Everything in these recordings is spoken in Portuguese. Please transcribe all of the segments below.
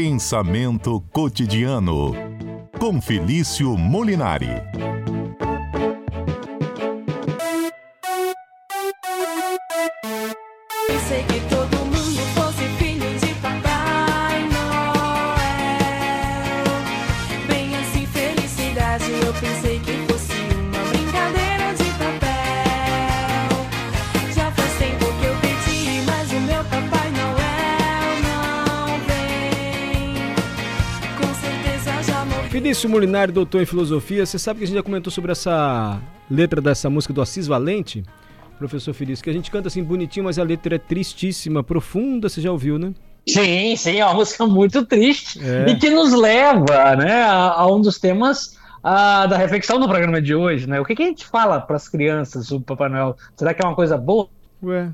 Pensamento cotidiano com Felício Molinari. Pensei que todo mundo fosse filho de Noel. Assim, felicidade. Eu pensei que Felício Molinari, doutor em filosofia, você sabe que a gente já comentou sobre essa letra dessa música do Assis Valente? Professor Felício, que a gente canta assim bonitinho, mas a letra é tristíssima, profunda, você já ouviu, né? Sim, sim, é uma música muito triste É. e que nos leva né, a, a um dos temas ah, da reflexão do programa de hoje, né? O que, que a gente fala para as crianças sobre Papai Noel? Será que é uma coisa boa? Ué.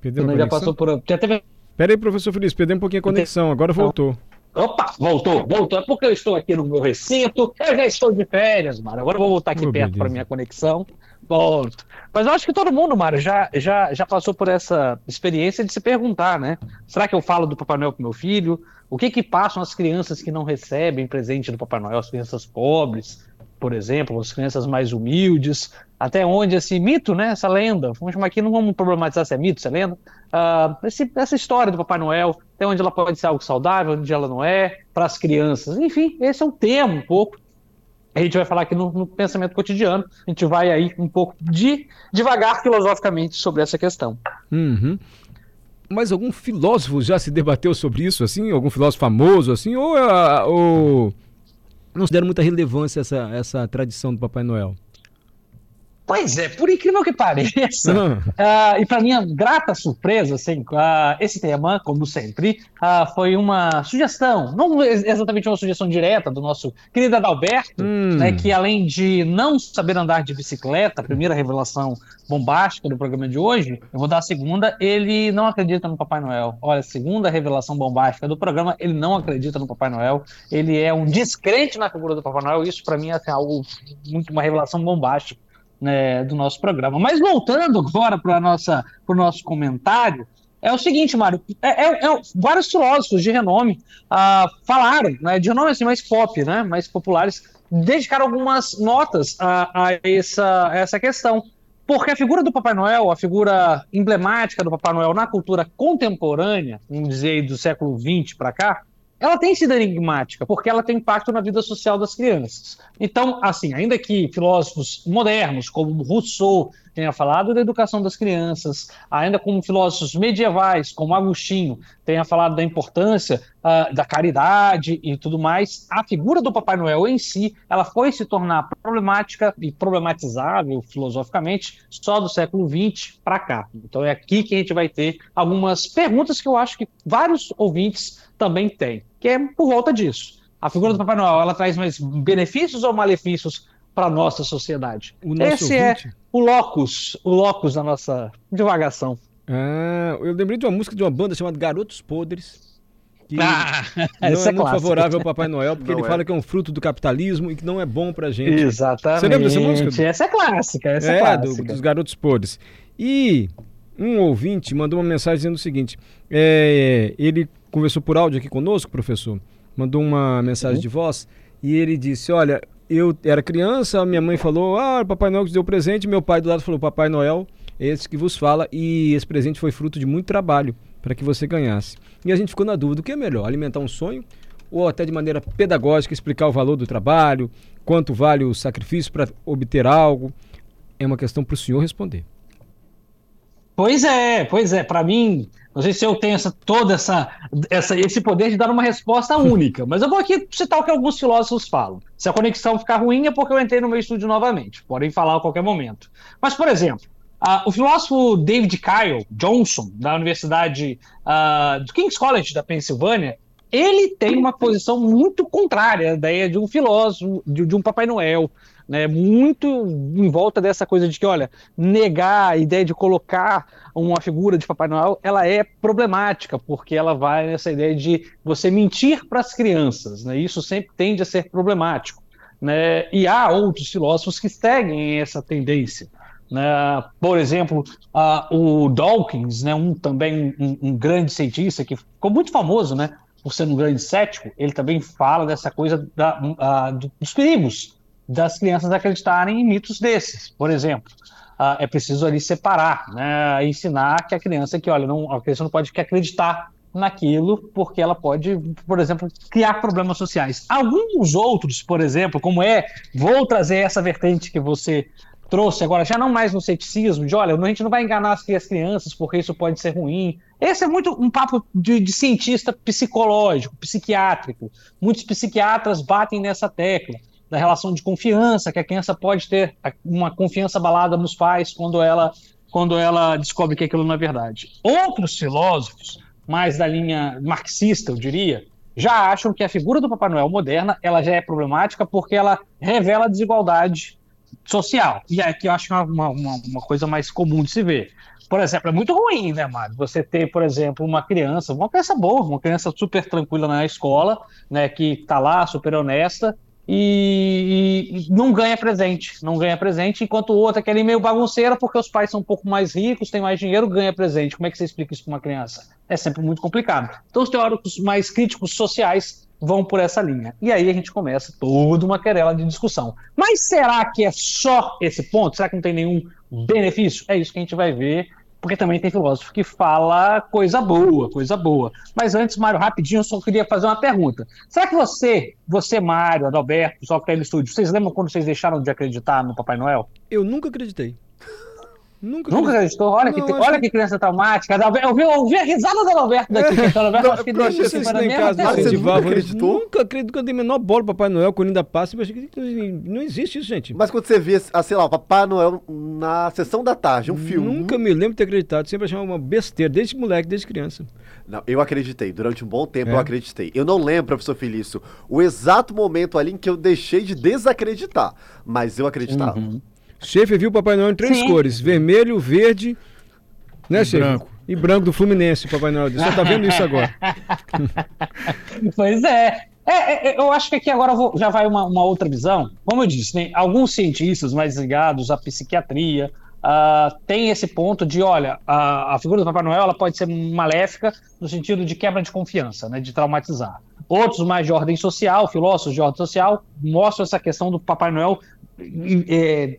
Perdeu a Né, Já conexão? passou por. Já teve. Pera aí, professor Felício, perdeu um pouquinho a conexão, agora voltou. Opa, voltou, voltou. É porque eu estou aqui no meu recinto, eu já estou de férias, Mário. Agora eu vou voltar aqui Oh, perto para minha conexão. Volto. Mas eu acho que todo mundo, Mário, já, já, já passou por essa experiência de se perguntar, né? Será que eu falo do Papai Noel pro meu filho? O que que passam as crianças que não recebem presente do Papai Noel, as crianças pobres, por exemplo, as crianças mais humildes? Até onde esse mito, né? Essa lenda, vamos chamar aqui, não vamos problematizar se é mito, se é lenda. Ah, esse- essa história do Papai Noel, até onde ela pode ser algo saudável, onde ela não é, para as crianças. Enfim, esse é um tema um pouco a gente vai falar aqui no, no pensamento cotidiano, a gente vai aí um pouco de devagar filosoficamente sobre essa questão. Uhum. Mas algum filósofo já se debateu sobre isso, assim? Algum filósofo famoso, assim? Ou, ah, ou não se deram muita relevância a essa, essa tradição do Papai Noel? Pois é, por incrível que pareça, Ah, ah, e para minha grata surpresa, assim, ah, esse tema, como sempre, ah, foi uma sugestão, não ex- exatamente uma sugestão direta do nosso querido Adalberto, Hum. né, que além de não saber andar de bicicleta, a primeira revelação bombástica do programa de hoje, eu vou dar a segunda, ele não acredita no Papai Noel. Olha, segunda revelação bombástica do programa, ele não acredita no Papai Noel, ele é um descrente na figura do Papai Noel, isso para mim é assim, algo muito uma revelação bombástica né, do nosso programa. Mas voltando agora para o nosso comentário, é o seguinte, Mário, é, é- é- vários filósofos de renome ah, falaram, né, de renome assim mais pop, né, mais populares, dedicaram algumas notas a, a essa, a essa questão. Porque a figura do Papai Noel, a figura emblemática do Papai Noel na cultura contemporânea, vamos dizer do século XX para cá, ela tem sido enigmática, porque ela tem impacto na vida social das crianças. Então, assim, ainda que filósofos modernos, como Rousseau, tenha falado da educação das crianças, ainda como filósofos medievais, como Agostinho, tenha falado da importância ah, da caridade e tudo mais, a figura do Papai Noel em si, ela foi se tornar problemática e problematizável filosoficamente só do século XX para cá. Então é aqui que a gente vai ter algumas perguntas que eu acho que vários ouvintes também têm, que é por volta disso. A figura do Papai Noel, ela traz mais benefícios ou malefícios para a nossa sociedade? o nosso Esse é ouvinte... o locus, o locus da nossa divagação. Ah, eu lembrei de uma música de uma banda chamada Garotos Podres. Que Ah, não é é muito favorável ao Papai Noel, porque Não ele é. fala que é um fruto do capitalismo e que não é bom pra gente. Exatamente. Você lembra dessa música? Essa é clássica, essa é, É, do- clássica. dos garotos podres. E um ouvinte mandou uma mensagem dizendo o seguinte: é, ele conversou por áudio aqui conosco, professor, mandou uma mensagem de voz e ele disse: Olha, eu era criança, minha mãe falou: Ah, Papai Noel que deu presente, meu pai do lado falou: Papai Noel, esse que vos fala, e esse presente foi fruto de muito trabalho para que você ganhasse. E a gente ficou na dúvida: o que é melhor, alimentar um sonho? Ou até de maneira pedagógica explicar o valor do trabalho, quanto vale o sacrifício para obter algo? É uma questão para o senhor responder. Pois é, pois é. Para mim, não sei se eu tenho essa, toda essa, essa, esse poder de dar uma resposta única, mas eu vou aqui citar o que alguns filósofos falam. Se a conexão ficar ruim é porque eu entrei no meu estúdio novamente. Podem falar a qualquer momento. Mas, por exemplo, ah, o filósofo David Kyle Johnson, da Universidade ah, do King's College da Pensilvânia, ele tem uma posição muito contrária à ideia de um filósofo, de, de um Papai Noel, né? Muito em volta dessa coisa de que, olha, negar a ideia de colocar uma figura de Papai Noel, ela é problemática, porque ela vai nessa ideia de você mentir para as crianças, né? Isso sempre tende a ser problemático, né? E há outros filósofos que seguem essa tendência. Né? Por exemplo, uh, o Dawkins, né, um, também um, um, grande cientista que ficou muito famoso né, por ser um grande cético, ele também fala dessa coisa da, uh, dos perigos das crianças acreditarem em mitos desses. Por exemplo, uh, é preciso ali separar, né, ensinar que a criança que, olha, não, a criança não pode acreditar naquilo, porque ela pode, por exemplo, criar problemas sociais. Alguns outros, por exemplo, como é, vou trazer essa vertente que você trouxe agora, já não mais no ceticismo, de olha, a gente não vai enganar as crianças porque isso pode ser ruim. Esse é muito um papo de, de cientista psicológico, psiquiátrico. Muitos psiquiatras batem nessa tecla da relação de confiança, que a criança pode ter uma confiança abalada nos pais quando ela, quando ela descobre que aquilo não é verdade. Outros filósofos mais da linha marxista, eu diria, já acham que a figura do Papai Noel moderna ela já é problemática porque ela revela desigualdade social. E aqui eu acho é uma, uma, uma coisa mais comum de se ver. Por exemplo, é muito ruim, né, Mário? Você ter, por exemplo, uma criança, uma criança boa, uma criança super tranquila na escola, né, que está lá, super honesta, e, e, não ganha presente, não ganha presente, enquanto o outro é aquele meio bagunceira porque os pais são um pouco mais ricos, têm mais dinheiro, ganha presente. Como é que você explica isso para uma criança? É sempre muito complicado. Então os teóricos mais críticos sociais vão por essa linha. E aí a gente começa toda uma querela de discussão. Mas será que é só esse ponto? Será que não tem nenhum benefício? É isso que a gente vai ver porque também tem filósofo que fala coisa boa, coisa boa. Mas antes, Mário, rapidinho, eu só queria fazer uma pergunta. Será que você, você, Mário, Adalberto, pessoal que está aí no estúdio, vocês lembram quando vocês deixaram de acreditar no Papai Noel? Eu nunca acreditei. Nunca, Nunca acreditou? Olha, não, que, olha que... que criança traumática. Eu vi, eu vi a risada do Alberto daqui. É. Alberto, acho que não, você assim, em casa incentivava. Nunca acreditou? Nunca acredito que eu dei menor bola Papai Noel, quando ainda passa. Não existe isso, gente. Mas quando você via, ah, sei lá, Papai Noel na sessão da tarde, um filme. Nunca me lembro de ter acreditado. Sempre achava uma besteira, desde moleque, desde criança. Não, eu acreditei. Durante um bom tempo é. eu acreditei. Eu não lembro, professor Felício, o exato momento ali em que eu deixei de desacreditar. Mas eu acreditava. Uhum. Chefe viu o Papai Noel em três Sim. cores: vermelho, verde, né, Chefe? Branco. E branco do Fluminense, o Papai Noel. Você tá vendo isso agora. pois é. É, é. eu acho que aqui agora vou, já vai uma, uma, outra visão. Como eu disse, né, alguns cientistas mais ligados à psiquiatria uh, têm esse ponto de, olha, a, a, figura do Papai Noel ela pode ser maléfica no sentido de quebra de confiança, né, de traumatizar. Outros mais de ordem social, filósofos de ordem social, mostram essa questão do Papai Noel é,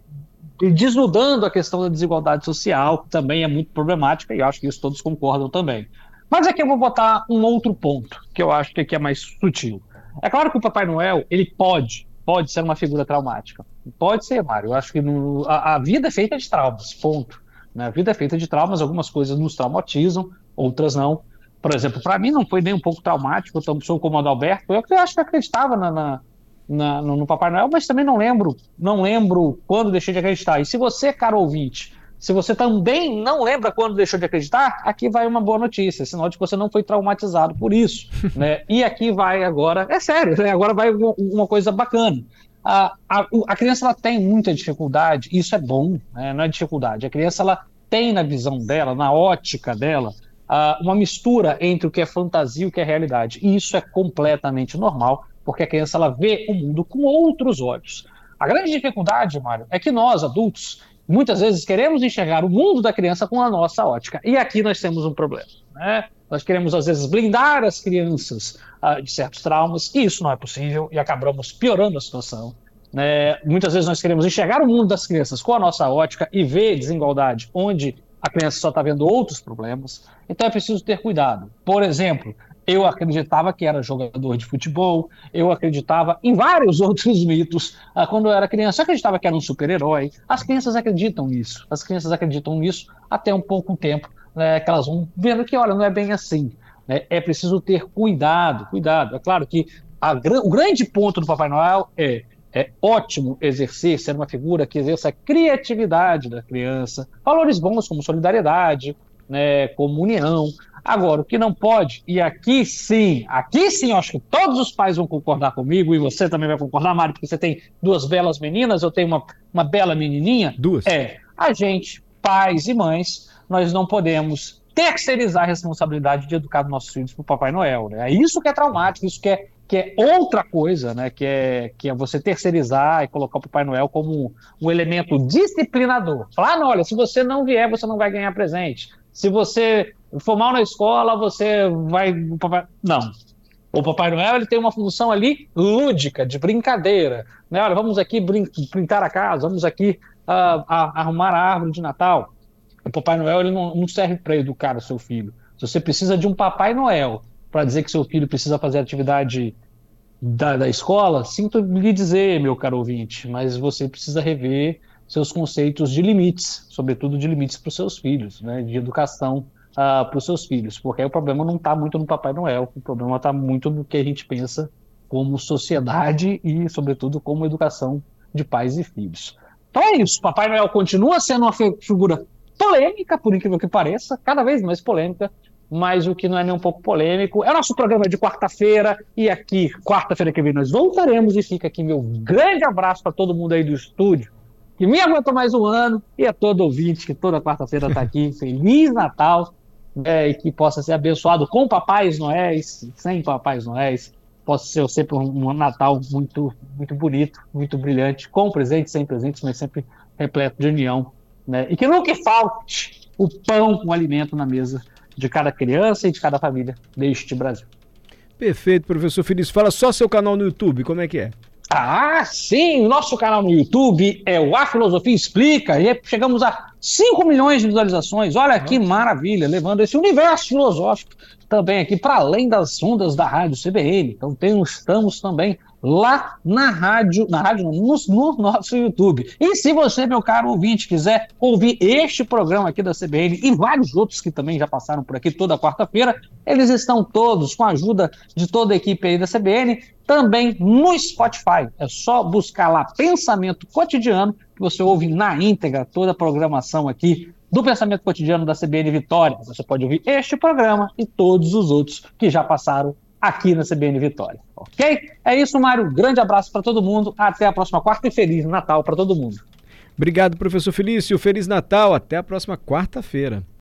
desnudando a questão da desigualdade social, que também é muito problemática, e acho que isso todos concordam também. Mas aqui eu vou botar um outro ponto, que eu acho que aqui é mais sutil. É claro que o Papai Noel, ele pode, pode ser uma figura traumática. Pode ser, Mário. Eu acho que no, a, a, vida é feita de traumas, ponto. Né? A vida é feita de traumas, algumas coisas nos traumatizam, outras não. Por exemplo, para mim não foi nem um pouco traumático, eu sou como o Adalberto, eu acho que acreditava na, na na, no, no, Papai Noel, mas também não lembro, não lembro quando deixei de acreditar. E se você, caro ouvinte, se você também não lembra quando deixou de acreditar, aqui vai uma boa notícia, sinal de que você não foi traumatizado por isso, né? E aqui vai agora, é sério, né? Agora vai uma coisa bacana. A, a, a criança ela tem muita dificuldade, isso é bom, né? não é dificuldade. A criança ela tem na visão dela, na ótica dela, uma mistura entre o que é fantasia e o que é realidade. E isso é completamente normal porque a criança ela vê o mundo com outros olhos. A grande dificuldade, Mário, é que nós, adultos, muitas vezes queremos enxergar o mundo da criança com a nossa ótica. E aqui nós temos um problema. Né? Nós queremos, às vezes, blindar as crianças uh, de certos traumas, e isso não é possível, e acabamos piorando a situação. Né? Muitas vezes nós queremos enxergar o mundo das crianças com a nossa ótica e ver desigualdade onde a criança só está vendo outros problemas. Então é preciso ter cuidado. Por exemplo, eu acreditava que era jogador de futebol, eu acreditava em vários outros mitos. Ah, quando eu era criança, eu acreditava que era um super-herói. As crianças acreditam nisso. As crianças acreditam nisso até um pouco tempo, né, que elas vão vendo que, olha, não é bem assim. Né? É preciso ter cuidado, cuidado. É claro que a, o grande ponto do Papai Noel é é ótimo exercer, ser uma figura que exerça a criatividade da criança, valores bons como solidariedade, né, como união, Agora, o que não pode, e aqui sim, aqui sim, eu acho que todos os pais vão concordar comigo, e você também vai concordar, Mário, porque você tem duas belas meninas, eu tenho uma, uma bela menininha. Duas. É, a gente, pais e mães, nós não podemos terceirizar a responsabilidade de educar os nossos filhos para o Papai Noel. Né? É isso que é traumático, isso que é, que é outra coisa, né? que, é, que é você terceirizar e colocar o Papai Noel como um elemento disciplinador. Falar, ah, não, olha, se você não vier, você não vai ganhar presente. Se você for mal na escola, você vai. Não. O Papai Noel ele tem uma função ali lúdica, de brincadeira. Né? Olha, vamos aqui brin pintar a casa, vamos aqui uh, arrumar a árvore de Natal. O Papai Noel ele não, não serve para educar o seu filho. Você precisa de um Papai Noel para dizer que seu filho precisa fazer atividade da, da escola, sinto lhe dizer, meu caro ouvinte, mas você precisa rever seus conceitos de limites, sobretudo de limites para os seus filhos, né, de educação uh, para os seus filhos, porque o problema não está muito no Papai Noel, o problema está muito no que a gente pensa como sociedade e, sobretudo, como educação de pais e filhos. Então é isso, Papai Noel continua sendo uma figura polêmica, por incrível que pareça, cada vez mais polêmica, mas o que não é nem um pouco polêmico é o nosso programa de quarta-feira, e aqui, quarta-feira que vem, nós voltaremos, e fica aqui meu grande abraço para todo mundo aí do estúdio, que me aguentou mais um ano, e a todo ouvinte que toda quarta-feira está aqui. Feliz Natal! É, e que possa ser abençoado com papais noéis, sem papais noéis, possa ser sempre um, um, Natal muito, muito bonito, muito brilhante, com presentes, sem presentes, mas sempre repleto de união, né? E que nunca falte o pão, o alimento na mesa de cada criança e de cada família deste Brasil. Perfeito, professor Felício. Fala só seu canal no YouTube, como é que é? Ah, sim! Nosso canal no YouTube é o A Filosofia Explica e chegamos a 5 milhões de visualizações. Olha que maravilha, levando esse universo filosófico também aqui para além das ondas da rádio CBN. Então tem, estamos também lá na rádio, na rádio no, no, nosso YouTube. E se você, meu caro ouvinte, quiser ouvir este programa aqui da CBN e vários outros que também já passaram por aqui toda quarta-feira, eles estão todos com a ajuda de toda a equipe aí da CBN, também no Spotify. É só buscar lá Pensamento Cotidiano, que você ouve na íntegra toda a programação aqui do Pensamento Cotidiano da CBN Vitória. Você pode ouvir este programa e todos os outros que já passaram aqui na CBN Vitória. Ok? É isso, Mário. Grande abraço para todo mundo. Até a próxima quarta e Feliz Natal para todo mundo. Obrigado, professor Felício. Feliz Natal. Até a próxima quarta-feira.